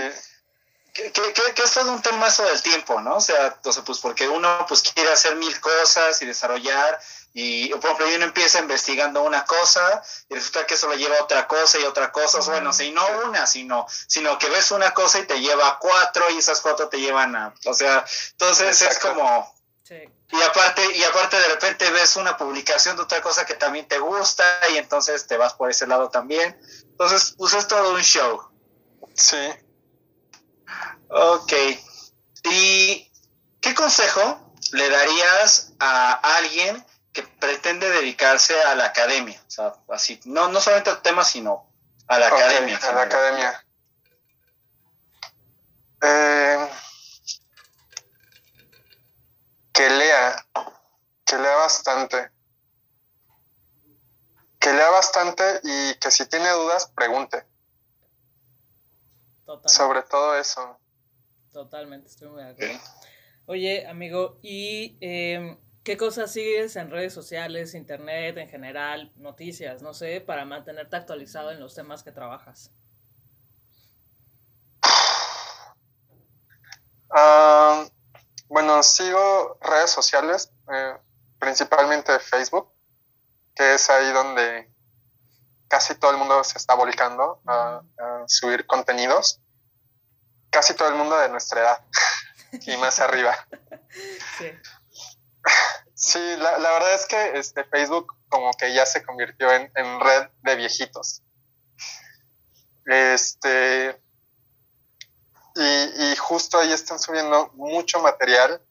Que, que, es todo un tema eso del tiempo, ¿no? O sea, o sea, pues porque uno pues quiere hacer mil cosas y desarrollar y, por ejemplo, uno empieza investigando una cosa y resulta que eso lo lleva a otra cosa y otra cosa, bueno, si no una, sino, sino que ves una cosa y te lleva a cuatro y esas cuatro te llevan a, o sea, entonces es como... Y aparte, y aparte de repente ves una publicación de otra cosa que también te gusta y entonces te vas por ese lado también. Entonces, pues es todo un show. Sí. Ok. ¿Y qué consejo le darías a alguien que pretende dedicarse a la academia, o sea, así, no, no solamente al tema, sino a la academia. A la academia. Eh, que lea, que lea bastante. Que lea bastante y que si tiene dudas, pregunte. Sobre todo eso. Totalmente, estoy muy de acuerdo. Oye, amigo, y eh, ¿Qué cosas sigues en redes sociales, internet, en general, noticias, no sé, para mantenerte actualizado en los temas que trabajas? Ah, bueno, sigo redes sociales, eh, principalmente Facebook, que es ahí donde casi todo el mundo se está volcando a, a subir contenidos. Casi todo el mundo de nuestra edad y más arriba. Sí. Sí, la, la, verdad es que este Facebook como que ya se convirtió en, red de viejitos. Este, y, y, justo ahí están subiendo mucho material.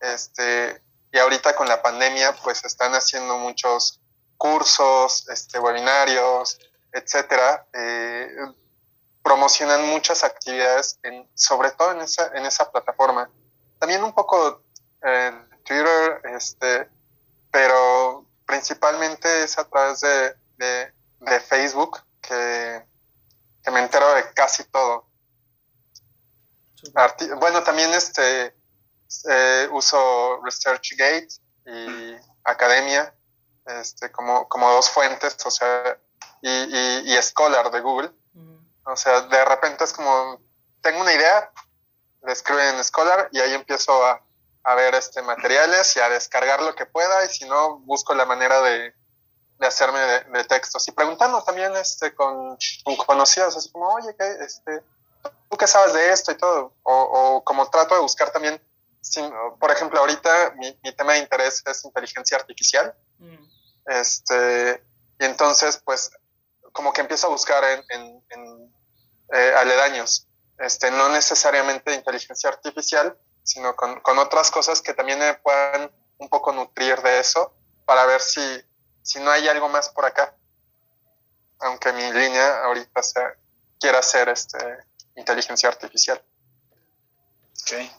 Este, y ahorita con la pandemia, pues están haciendo muchos cursos, este, webinarios, etcétera. Eh, promocionan muchas actividades, en, sobre todo en esa, en esa plataforma. También un poco eh, Twitter, este, pero principalmente es a través de, de, Facebook que, me entero de casi todo. Bueno, también este eh, uso ResearchGate y Academia este, como, como dos fuentes, o sea, y, y, Scholar de Google. O sea, de repente es como, tengo una idea, le escribo en Scholar y ahí empiezo a, a ver este materiales y a descargar lo que pueda y si no busco la manera de, de hacerme de, textos y preguntando también este con, conocidos así como oye ¿qué, este tú qué sabes de esto y todo o, o como trato de buscar también por ejemplo ahorita mi, mi, tema de interés es inteligencia artificial mm. este y entonces pues como que empiezo a buscar en, en, en eh, aledaños este no necesariamente inteligencia artificial sino con, con, otras cosas que también me puedan un poco nutrir de eso para ver si, si no hay algo más por acá. Aunque mi línea ahorita sea, quiera ser este, inteligencia artificial. Ok.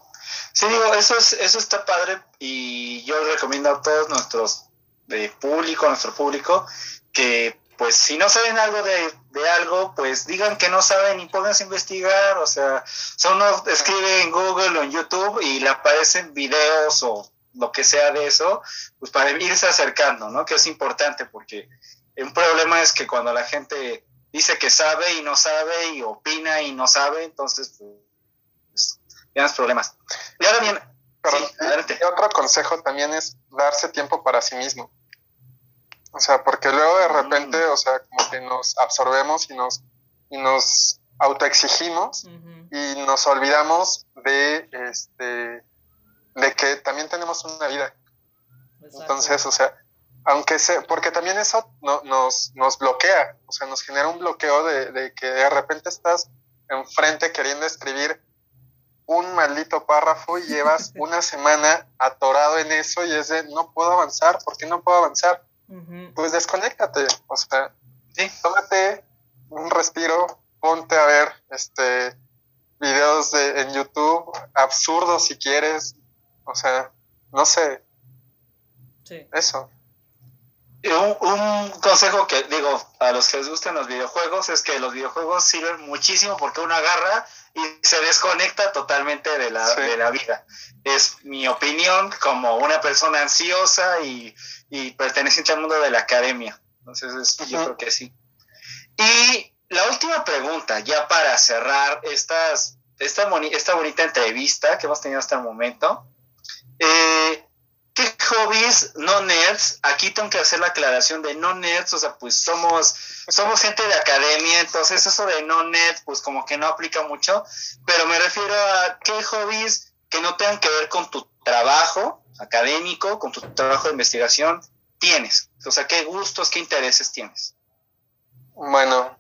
Sí, digo, eso, es, eso está padre y yo recomiendo a todos nuestros de público, a nuestro público, que pues si no saben algo de, algo, pues digan que no saben y pónganse a investigar, o sea, uno escribe en Google o en YouTube y le aparecen videos o lo que sea de eso, pues para irse acercando, ¿no? Que es importante porque un problema es que cuando la gente dice que sabe y no sabe y opina y no sabe, entonces pues, tienes problemas. Y ahora bien, otro consejo también es darse tiempo para sí mismo. O sea, porque luego de repente, o sea, como que nos absorbemos y nos, y nos autoexigimos y nos olvidamos de, este, de que también tenemos una vida. Entonces, o sea, aunque sea, porque también eso no, nos, nos bloquea, o sea, nos genera un bloqueo de, de que de repente estás enfrente queriendo escribir un maldito párrafo y llevas una semana atorado en eso y es de no puedo avanzar, ¿por qué no puedo avanzar? pues desconéctate, o sea, sí, tómate un respiro, ponte a ver este videos de, en YouTube, absurdos si quieres, o sea, no sé. Sí. Eso. Un, consejo que digo a los que les gustan los videojuegos es que los videojuegos sirven muchísimo porque uno agarra y se desconecta totalmente de la, de la vida. Es mi opinión como una persona ansiosa y, y perteneciente al mundo de la academia. Entonces yo creo que sí. Y la última pregunta, ya para cerrar estas, esta, esta bonita entrevista que hemos tenido hasta el momento. Eh, ¿Qué hobbies no nerds? Aquí tengo que hacer la aclaración de no nerds, o sea, pues somos, somos gente de academia, entonces eso de no nerds, pues como que no aplica mucho, pero me refiero a qué hobbies que no tengan que ver con tu trabajo académico, con tu trabajo de investigación, tienes. O sea, qué gustos, qué intereses tienes. Bueno,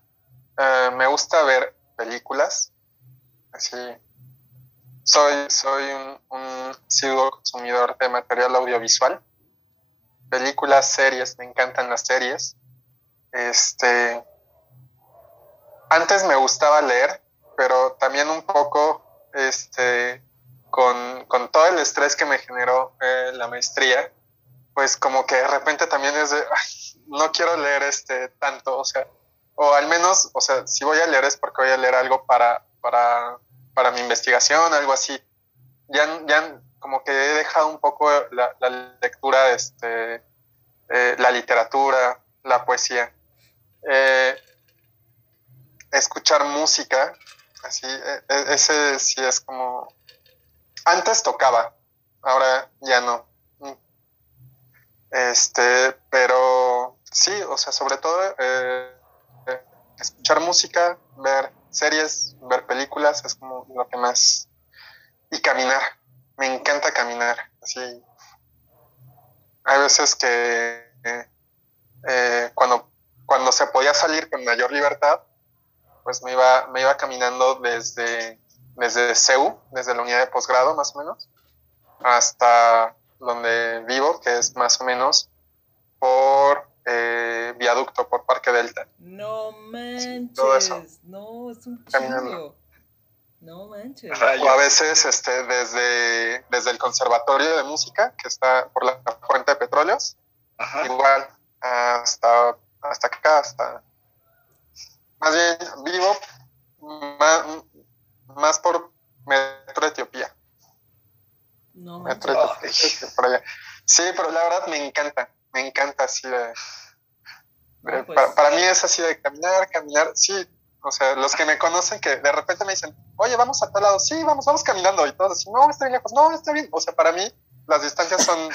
eh, me gusta ver películas, así soy, soy un, un consumidor de material audiovisual, películas, series, me encantan las series. Este, antes me gustaba leer, pero también un poco, este, con, todo el estrés que me generó eh, la maestría, pues como que de repente también es de, no quiero leer este tanto, o sea, o al menos, o sea, si voy a leer es porque voy a leer algo para, para para mi investigación, algo así. Ya, ya como que he dejado un poco la, lectura, este, eh, la literatura, la poesía. Eh, escuchar música, así, e, e, ese sí es como... Antes tocaba, ahora ya no. Este, pero sí, o sea, sobre todo eh, escuchar música, ver series, ver películas, es como lo que más... Y caminar, me encanta caminar, así. Hay veces que eh, cuando, cuando se podía salir con mayor libertad, pues me iba, me iba caminando desde, desde CEU, desde la unidad de posgrado más o menos, hasta donde vivo, que es más o menos por eh, viaducto por Parque Delta. No manches, no, es un chingo. No manches. O a veces este, desde, desde el Conservatorio de Música, que está por la Fuente de Petróleos, igual hasta, hasta acá, hasta... Más bien, vivo más, más por Metro Etiopía. No Metro Etiopía, por allá. Sí, pero la verdad me encanta me encanta así de... Pues. para, mí es así de caminar, caminar, sí, o sea, los que me conocen que de repente me dicen, oye, vamos a tal lado, sí, vamos, vamos caminando, y todos así, no, está bien lejos, no, está bien, o sea, para mí las distancias son,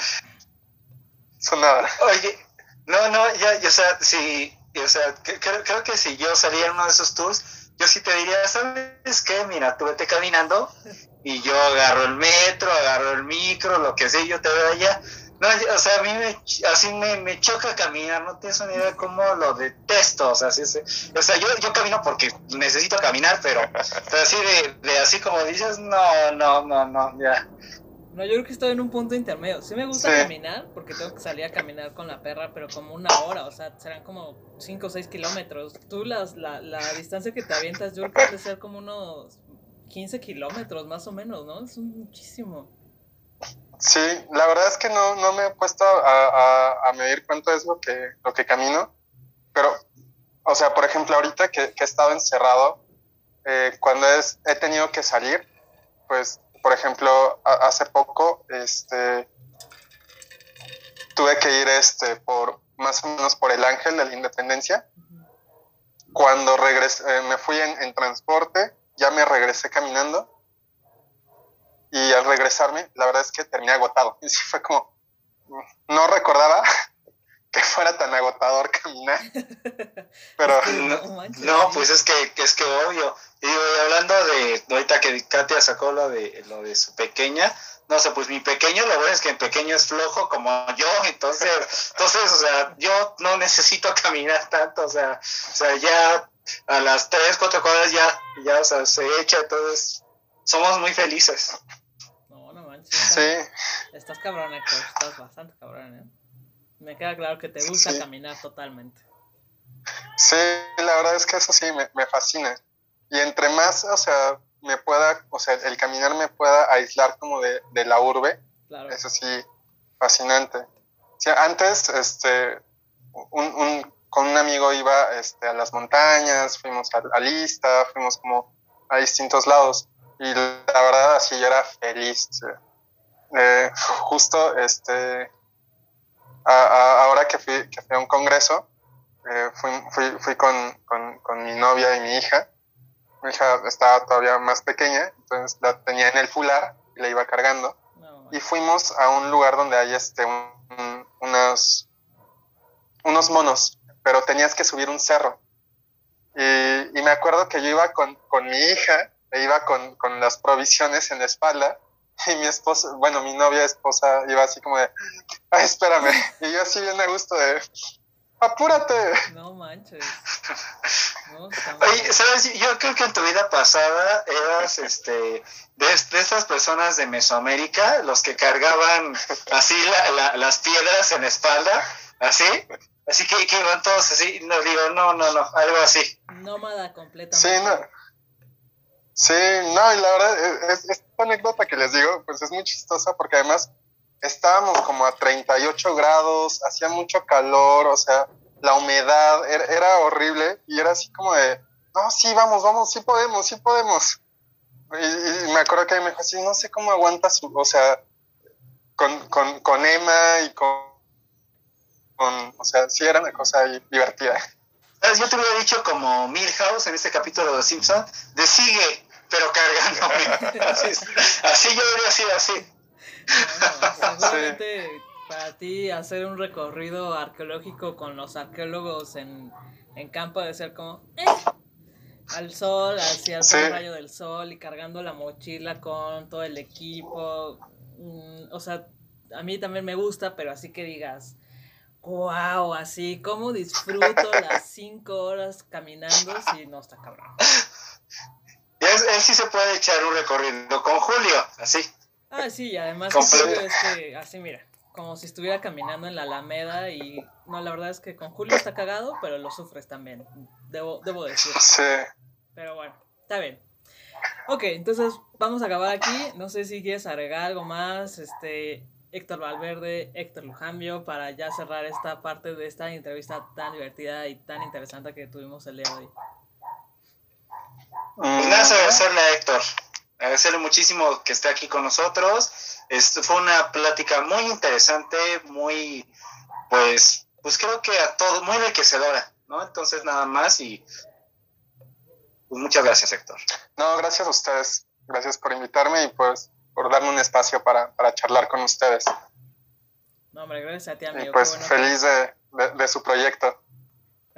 son nada. Oye, no, no, ya, o sea, sí, o sea, creo, creo que si yo saliera en uno de esos tours, yo sí te diría, ¿sabes qué? Mira, tú vete caminando y yo agarro el metro, agarro el micro, lo que sea, yo te veo allá. No, o sea, a mí me, así me, me choca caminar, no tienes una idea de cómo lo detesto, o sea, así o sea yo, yo camino porque necesito caminar, pero, así de, así como dices, no, no, no, no, ya. No, yo creo que estoy en un punto intermedio. Sí me gusta caminar, porque tengo que salir a caminar con la perra, pero como una hora, o sea, serán como 5 o 6 kilómetros. Tú las, la, la distancia que te avientas, yo creo que debe ser como unos 15 kilómetros, más o menos, ¿no? Es muchísimo. Sí, la verdad es que no, no me he puesto a, a, medir cuánto es lo que, lo que camino, pero, o sea, por ejemplo, ahorita que, he estado encerrado, eh, cuando es, he tenido que salir, pues, por ejemplo, hace poco, este, tuve que ir, este, por, más o menos por el Ángel de la Independencia. Cuando regresé, eh, me fui en, en transporte, ya me regresé caminando y al regresarme, la verdad es que terminé agotado. Y sí fue como, no recordaba que fuera tan agotador caminar. Pero no, pues es que, es que obvio. Y hablando de, ahorita que Katia sacó lo de, lo de su pequeña, no sé, pues mi pequeño, lo bueno es que en pequeño es flojo como yo, entonces, entonces, o sea, yo no necesito caminar tanto, o sea, o sea, ya a las tres, cuatro cuadras ya, ya, o sea, se echa, entonces, somos muy felices. Sí. Estás cabrón, Héctor. Estás bastante cabrón, ¿eh? Me queda claro que te gusta caminar totalmente. Sí, la verdad es que eso sí me, fascina. Y entre más, o sea, me pueda, o sea, el caminar me pueda aislar como de, la urbe, eso sí, fascinante. antes, este, un, con un amigo iba este, a las montañas, fuimos a, a Lista, fuimos como a distintos lados. Y la verdad, así yo era feliz. Eh, justo este, ahora que fui, que fui a un congreso, eh, fui, fui, fui con, con, con, mi novia y mi hija. Mi hija estaba todavía más pequeña, entonces la tenía en el fular y la iba cargando. y fuimos a un lugar donde hay este, unos, unos monos, pero tenías que subir un cerro. Y, y me acuerdo que yo iba con, con mi hija, e iba con, con las provisiones en la espalda, y mi esposa, bueno, mi novia esposa iba así como de, ay, espérame. Y yo así bien a gusto de, apúrate. No manches. Oye, ¿sabes? Yo creo que en tu vida pasada eras este de, de estas personas de Mesoamérica, los que cargaban así las piedras en la espalda, así. Así que, que iban todos así, no digo, no, no, no, algo así. Nómada completamente. Sí, no. Sí, no, y la verdad, es, anécdota que les digo, pues es muy chistosa porque además estábamos como a 38 grados, hacía mucho calor, o sea, la humedad era, horrible y era así como de, no, sí, vamos, vamos, sí podemos, sí podemos. Y, me acuerdo que me dijo así, no sé cómo aguantas, o sea, con, con, con Emma y con, con, o sea, sí era una cosa divertida. Yo te hubiera dicho como Milhouse en este capítulo de Simpson, de sigue, pero cargándome. así, así yo debería ser así. seguramente para ti hacer un recorrido arqueológico con los arqueólogos en, en campo de ser como eh, al sol, hacia el rayo del sol y cargando la mochila con todo el equipo. Mm, o sea, a mí también me gusta, pero así que digas, wow, así como disfruto las cinco horas caminando si no está cabrón. él sí se puede echar un recorrido con Julio, así. Ah, sí, además es que, así mira, como si estuviera caminando en la Alameda y no, la verdad es que con Julio está cagado, pero lo sufres también, debo, debo decir. Sí. Pero bueno, está bien. Ok, entonces vamos a acabar aquí. No sé si quieres agregar algo más. Este, Héctor Valverde, Héctor Lujambio, para ya cerrar esta parte de esta entrevista tan divertida y tan interesante que tuvimos el día de hoy. Pues nada, agradecerle a Héctor, agradecerle muchísimo que esté aquí con nosotros. Esto fue una plática muy interesante, muy, pues, pues creo que a todos, muy enriquecedora, ¿no? Entonces nada más y pues muchas gracias, Héctor. No, gracias a ustedes. Gracias por invitarme y pues por darme un espacio para, para charlar con ustedes. No, hombre, gracias a ti, amigo. Y pues feliz de, de, su proyecto.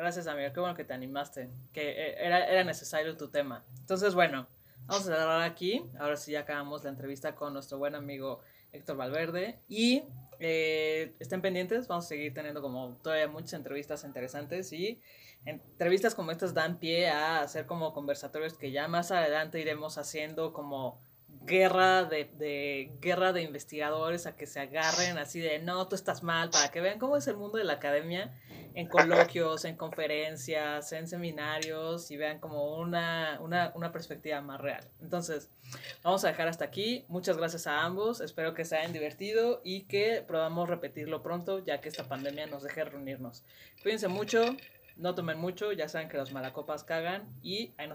Gracias, amigo. Qué bueno que te animaste. Que eh, era, era necesario tu tema. Entonces, bueno, vamos a cerrar aquí. Ahora sí ya acabamos la entrevista con nuestro buen amigo Héctor Valverde. Y eh, estén pendientes. Vamos a seguir teniendo como todavía muchas entrevistas interesantes. Y entrevistas como estas dan pie a hacer como conversatorios que ya más adelante iremos haciendo como guerra de, de, guerra de investigadores a que se agarren así de no, tú estás mal, para que vean cómo es el mundo de la academia en coloquios, en conferencias, en seminarios y vean como una, una, una perspectiva más real. Entonces, vamos a dejar hasta aquí. Muchas gracias a ambos, espero que se hayan divertido y que probamos repetirlo pronto ya que esta pandemia nos deje reunirnos. Cuídense mucho, no tomen mucho, ya saben que los malacopas cagan y ahí nos